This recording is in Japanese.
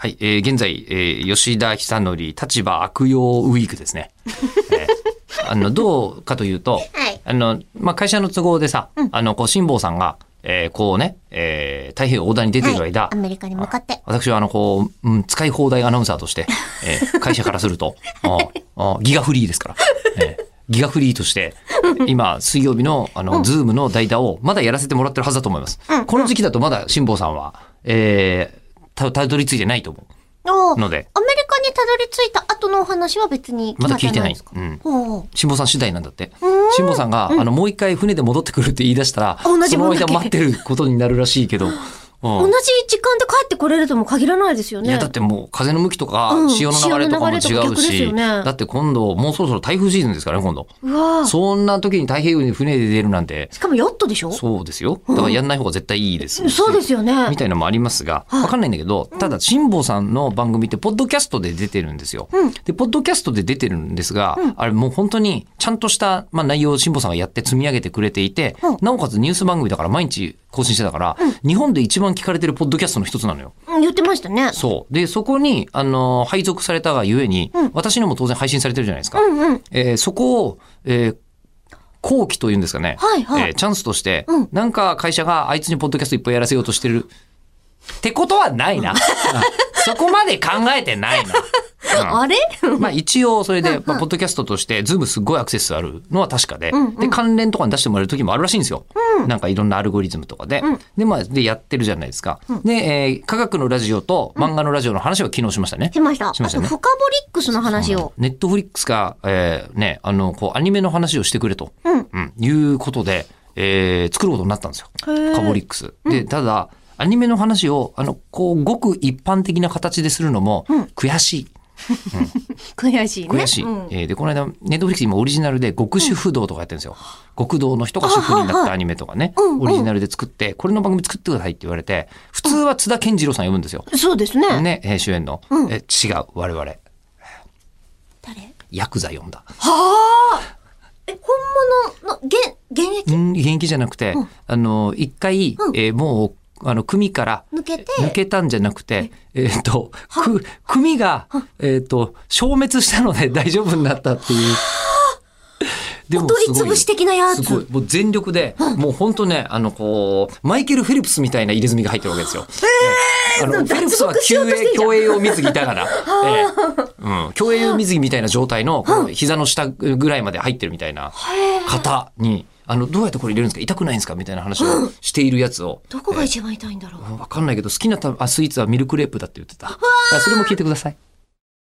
はい、えー現在、えー吉田尚記立場悪用ウィークですね。えーあの、どうかというと、はい。あの、まあ、会社の都合でさ、あの、こう、辛坊さんが、えーこうね、えー太平洋横断に出ている間、はい。アメリカに向かって。私はあの、こう、うん、使い放題アナウンサーとして、えー会社からすると、ああギガフリーですから、えーギガフリーとして、今、水曜日の、あの、ズームの代打をまだやらせてもらってるはずだと思います。この時期だとまだ辛坊さんは、えーた、たどり着いてないと思う。ので、アメリカにたどり着いた後のお話は別に決まってないんですか？まだ聞いておー辛坊さん次第なんだって。辛坊さんが、あの、もう一回船で戻ってくるって言い出したら、同じその間待ってることになるらしいけど、うん同じ時間で帰ってこれるとも限らないですよね。いや、だってもう風の向きとかうん、潮の流れとかも違うし、よね。だって今度、もうそろそろ台風シーズンですからね、今度。うわ。ーそんな時に太平洋に船で出るなんて、しかもヨットでしょ？そうですよ。だからやんない方が絶対いいですし。そうですよね。みたいなのもありますが、わかんないんだけど、ただ、辛坊さんの番組って、ポッドキャストで出てるんですよ。で、ポッドキャストで出てるんですが、あれもう本当に、ちゃんとした、まあ、内容を辛坊さんがやって積み上げてくれていて、なおかつニュース番組だから毎日更新してたから、日本で一番聞かれてるポッドキャストの一つなのよ。うん言ってましたね。そう。で、そこに、あの、配属されたがゆえに、私のも当然配信されてるじゃないですか。うんうん。えーそこを、えー後期というんですかね。はいはいえーチャンスとして、うんなんか会社があいつにポッドキャストいっぱいやらせようとしてる。ってことはないな。うんそこまで考えてないな。うんあれ？まあ一応それで、まあ、ポッドキャストとして、ズームすっごいアクセスあるのは確かで、んうんで、関連とかに出してもらえる時もあるらしいんですよ。なんかいろんなアルゴリズムとかで。で、まあ、で、やってるじゃないですか。で、えー科学のラジオと漫画のラジオの話は昨日しましたね。しました。しましたねフカボリックスの話を。ネットフリックスが、えーね、あの、こう、アニメの話をしてくれと、うんうんいうことで、えー作ることになったんですよ。へーカボリックス。で、ただ、アニメの話を、あの、こう、ごく一般的な形でするのも、悔しい。悔しいね。悔しい。うんえーで、この間、ネットフリックス今オリジナルで極主不動とかやってるんですよ。極道の人が主婦になったアニメとかね、うんうんオリジナルで作って、これの番組作ってくださいって言われて、普通は津田健次郎さん呼ぶんですよ。そうですね。ね、えー主演の。うんえ違う、我々。誰？ヤクザ呼んだ。はあえ、本物の、現、現役？うん、現役じゃなくて、あの、一回、うんえーもう、あの、組から、抜けて、抜けたんじゃなくて、え？っ、と、く、組が、えっ、と、消滅したので大丈夫になったっていう。でお取り潰し的なやつ。すごい。もう全力で、もう本当ね、あの、こう、マイケル・フェリプスみたいな入れ墨が入ってるわけですよ。えーあの、フェリプスは競泳、競泳用水着だから、えーうん、競泳用水着みたいな状態の、この膝の下ぐらいまで入ってるみたいな方に、あの、どうやってこれ入れるんですか？痛くないんですか？みたいな話をしているやつを。どこが一番痛いんだろう？わかんないけど、好きなたあスイーツはミルクレープだって言ってた。あそれも聞いてください。